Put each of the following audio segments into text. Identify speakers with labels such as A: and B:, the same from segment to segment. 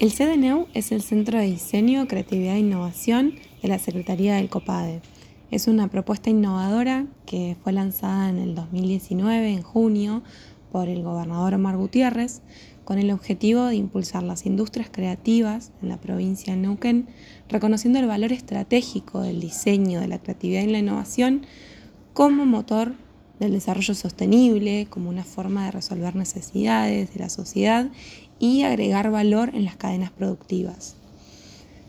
A: El CDNEU es el Centro de Diseño, Creatividad e Innovación de la Secretaría del COPADE. Es una propuesta innovadora que fue lanzada en el 2019, en junio, por el gobernador Omar Gutiérrez, con el objetivo de impulsar las industrias creativas en la provincia de Neuquén, reconociendo el valor estratégico del diseño, de la creatividad y la innovación como motor del desarrollo sostenible, como una forma de resolver necesidades de la sociedad y agregar valor en las cadenas productivas.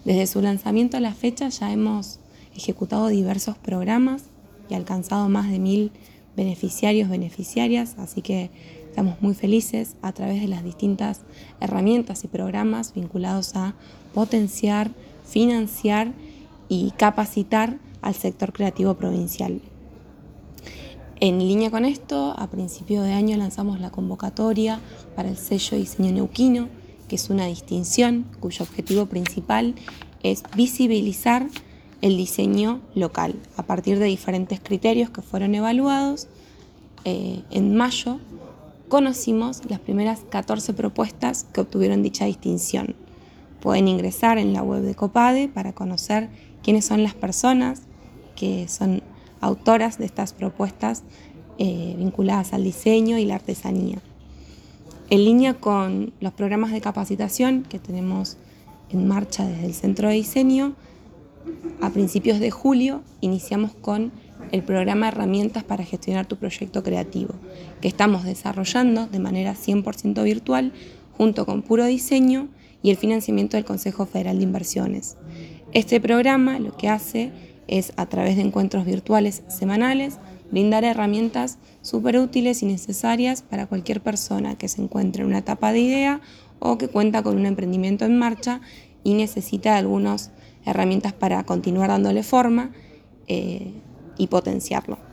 A: Desde su lanzamiento a la fecha ya hemos ejecutado diversos programas y alcanzado más de mil beneficiarios, beneficiarias, así que estamos muy felices a través de las distintas herramientas y programas vinculados a potenciar, financiar y capacitar al sector creativo provincial. En línea con esto, a principio de año lanzamos la convocatoria para el sello diseño neuquino, que es una distinción cuyo objetivo principal es visibilizar el diseño local a partir de diferentes criterios que fueron evaluados. Eh, en mayo conocimos las primeras 14 propuestas que obtuvieron dicha distinción. Pueden ingresar en la web de Copade para conocer quiénes son las personas que son autoras de estas propuestas eh, vinculadas al diseño y la artesanía. En línea con los programas de capacitación que tenemos en marcha desde el Centro de Diseño, a principios de julio iniciamos con el programa Herramientas para gestionar tu proyecto creativo, que estamos desarrollando de manera 100% virtual junto con Puro Diseño y el financiamiento del Consejo Federal de Inversiones. Este programa lo que hace es a través de encuentros virtuales semanales brindar herramientas súper útiles y necesarias para cualquier persona que se encuentre en una etapa de idea o que cuenta con un emprendimiento en marcha y necesita algunas herramientas para continuar dándole forma eh, y potenciarlo.